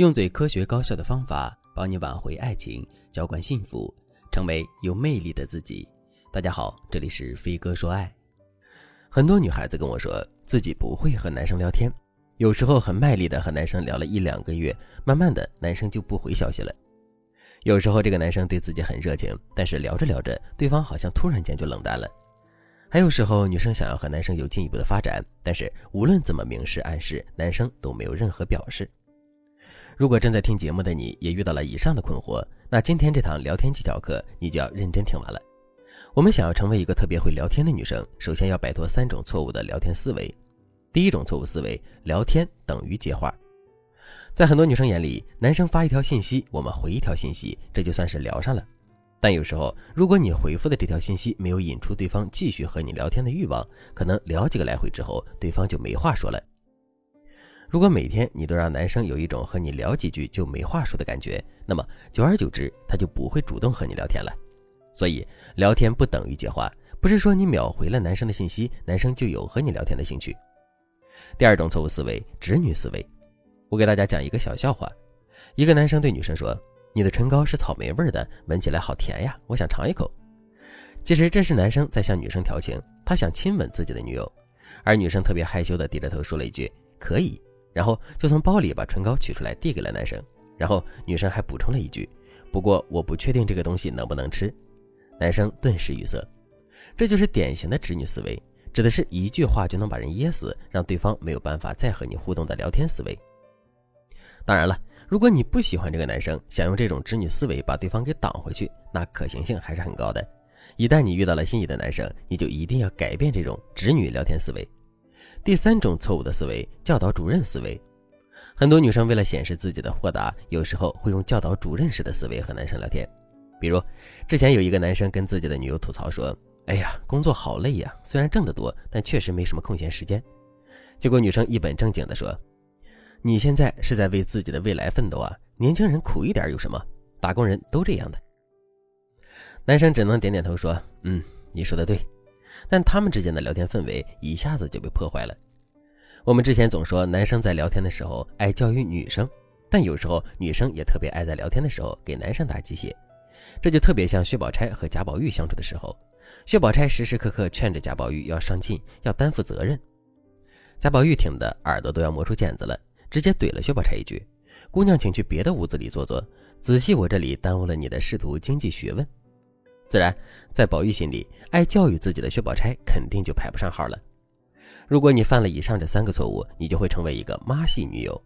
用最科学高效的方法帮你挽回爱情，浇灌幸福，成为有魅力的自己。大家好，这里是飞哥说爱。很多女孩子跟我说自己不会和男生聊天，有时候很卖力的和男生聊了一两个月，慢慢的男生就不回消息了。有时候这个男生对自己很热情，但是聊着聊着，对方好像突然间就冷淡了。还有时候女生想要和男生有进一步的发展，但是无论怎么明示暗示，男生都没有任何表示。如果正在听节目的你也遇到了以上的困惑，那今天这堂聊天技巧课你就要认真听完了。我们想要成为一个特别会聊天的女生，首先要摆脱三种错误的聊天思维。第一种错误思维，聊天等于接话。在很多女生眼里，男生发一条信息，我们回一条信息，这就算是聊上了。但有时候，如果你回复的这条信息没有引出对方继续和你聊天的欲望，可能聊几个来回之后，对方就没话说了。如果每天你都让男生有一种和你聊几句就没话说的感觉，那么久而久之，他就不会主动和你聊天了。所以，聊天不等于接话，不是说你秒回了男生的信息，男生就有和你聊天的兴趣。第二种错误思维，直女思维。我给大家讲一个小笑话：一个男生对女生说：“你的唇膏是草莓味的，闻起来好甜呀，我想尝一口。”其实这是男生在向女生调情，他想亲吻自己的女友，而女生特别害羞的低着头说了一句：“可以。”然后就从包里把唇膏取出来递给了男生，然后女生还补充了一句：“不过我不确定这个东西能不能吃。”男生顿时语塞。这就是典型的直女思维，指的是一句话就能把人噎死，让对方没有办法再和你互动的聊天思维。当然了，如果你不喜欢这个男生，想用这种直女思维把对方给挡回去，那可行性还是很高的。一旦你遇到了心仪的男生，你就一定要改变这种直女聊天思维。第三种错误的思维，教导主任思维。很多女生为了显示自己的豁达，有时候会用教导主任式的思维和男生聊天。比如，之前有一个男生跟自己的女友吐槽说：“哎呀，工作好累呀，虽然挣得多，但确实没什么空闲时间。”结果女生一本正经地说：“你现在是在为自己的未来奋斗啊，年轻人苦一点有什么？打工人都这样的。”男生只能点点头说：“嗯，你说的对。”但他们之间的聊天氛围一下子就被破坏了。我们之前总说男生在聊天的时候爱教育女生，但有时候女生也特别爱在聊天的时候给男生打鸡血，这就特别像薛宝钗和贾宝玉相处的时候，薛宝钗时时刻刻劝着贾宝玉要上进，要担负责任。贾宝玉听得耳朵都要磨出茧子了，直接怼了薛宝钗一句：“姑娘，请去别的屋子里坐坐，仔细我这里耽误了你的仕途经济学问。”自然，在宝玉心里，爱教育自己的薛宝钗肯定就排不上号了。如果你犯了以上这三个错误，你就会成为一个妈系女友。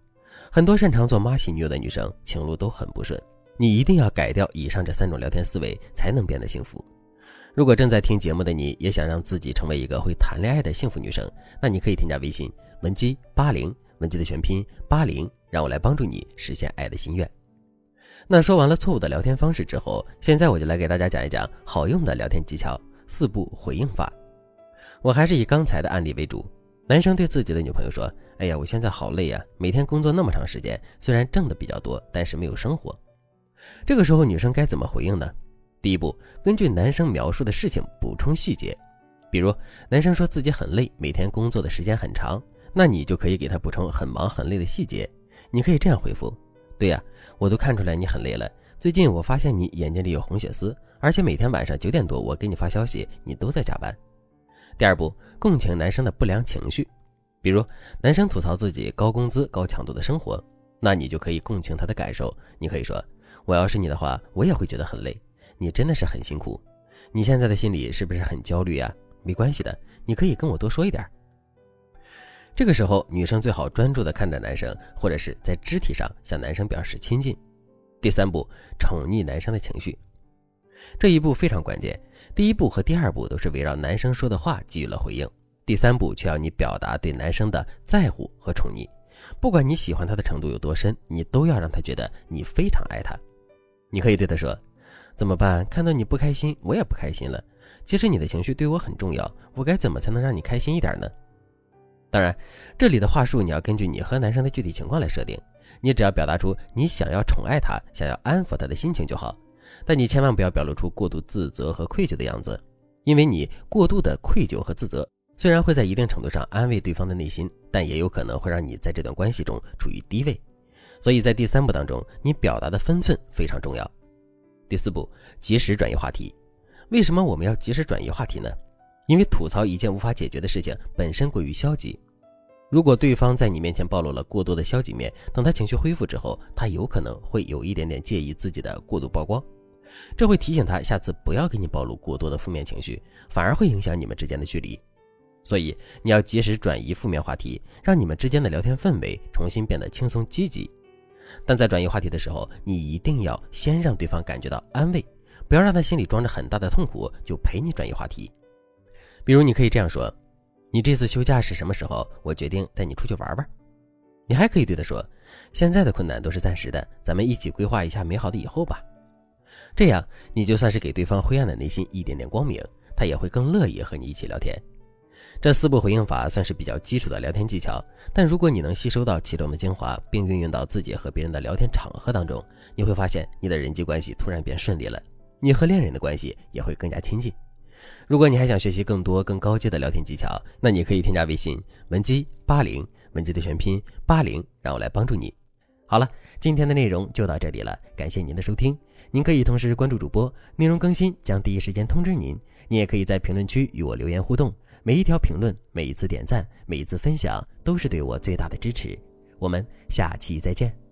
很多擅长做妈系女友的女生，情路都很不顺。你一定要改掉以上这三种聊天思维，才能变得幸福。如果正在听节目的你也想让自己成为一个会谈恋爱的幸福女生，那你可以添加微信文姬八零，文姬的全拼八零，让我来帮助你实现爱的心愿。那说完了错误的聊天方式之后，现在我就来给大家讲一讲好用的聊天技巧——四步回应法。我还是以刚才的案例为主。男生对自己的女朋友说：“哎呀，我现在好累呀，每天工作那么长时间，虽然挣的比较多，但是没有生活。”这个时候，女生该怎么回应呢？第一步，根据男生描述的事情补充细节。比如，男生说自己很累，每天工作的时间很长，那你就可以给他补充很忙很累的细节。你可以这样回复。对呀，我都看出来你很累了。最近我发现你眼睛里有红血丝，而且每天晚上九点多我给你发消息，你都在加班。第二步，共情男生的不良情绪，比如男生吐槽自己高工资、高强度的生活，那你就可以共情他的感受。你可以说：“我要是你的话，我也会觉得很累。你真的是很辛苦。你现在的心里是不是很焦虑呀？没关系的，你可以跟我多说一点。”这个时候，女生最好专注地看着男生，或者是在肢体上向男生表示亲近。第三步，宠溺男生的情绪，这一步非常关键。第一步和第二步都是围绕男生说的话给予了回应，第三步却要你表达对男生的在乎和宠溺。不管你喜欢他的程度有多深，你都要让他觉得你非常爱他。你可以对他说：“怎么办？看到你不开心，我也不开心了。其实你的情绪对我很重要，我该怎么才能让你开心一点呢？”当然，这里的话术你要根据你和男生的具体情况来设定。你只要表达出你想要宠爱他、想要安抚他的心情就好。但你千万不要表露出过度自责和愧疚的样子，因为你过度的愧疚和自责，虽然会在一定程度上安慰对方的内心，但也有可能会让你在这段关系中处于低位。所以在第三步当中，你表达的分寸非常重要。第四步，及时转移话题。为什么我们要及时转移话题呢？因为吐槽一件无法解决的事情本身过于消极。如果对方在你面前暴露了过多的消极面，等他情绪恢复之后，他有可能会有一点点介意自己的过度曝光，这会提醒他下次不要给你暴露过多的负面情绪，反而会影响你们之间的距离。所以你要及时转移负面话题，让你们之间的聊天氛围重新变得轻松积极。但在转移话题的时候，你一定要先让对方感觉到安慰，不要让他心里装着很大的痛苦就陪你转移话题。比如，你可以这样说：“你这次休假是什么时候？我决定带你出去玩玩。”你还可以对他说：“现在的困难都是暂时的，咱们一起规划一下美好的以后吧。”这样，你就算是给对方灰暗的内心一点点光明，他也会更乐意和你一起聊天。这四步回应法算是比较基础的聊天技巧，但如果你能吸收到其中的精华，并运用到自己和别人的聊天场合当中，你会发现你的人际关系突然变顺利了，你和恋人的关系也会更加亲近。如果你还想学习更多更高阶的聊天技巧，那你可以添加微信文姬八零，文姬的全拼八零，让我来帮助你。好了，今天的内容就到这里了，感谢您的收听。您可以同时关注主播，内容更新将第一时间通知您。你也可以在评论区与我留言互动。每一条评论，每一次点赞，每一次分享，都是对我最大的支持。我们下期再见。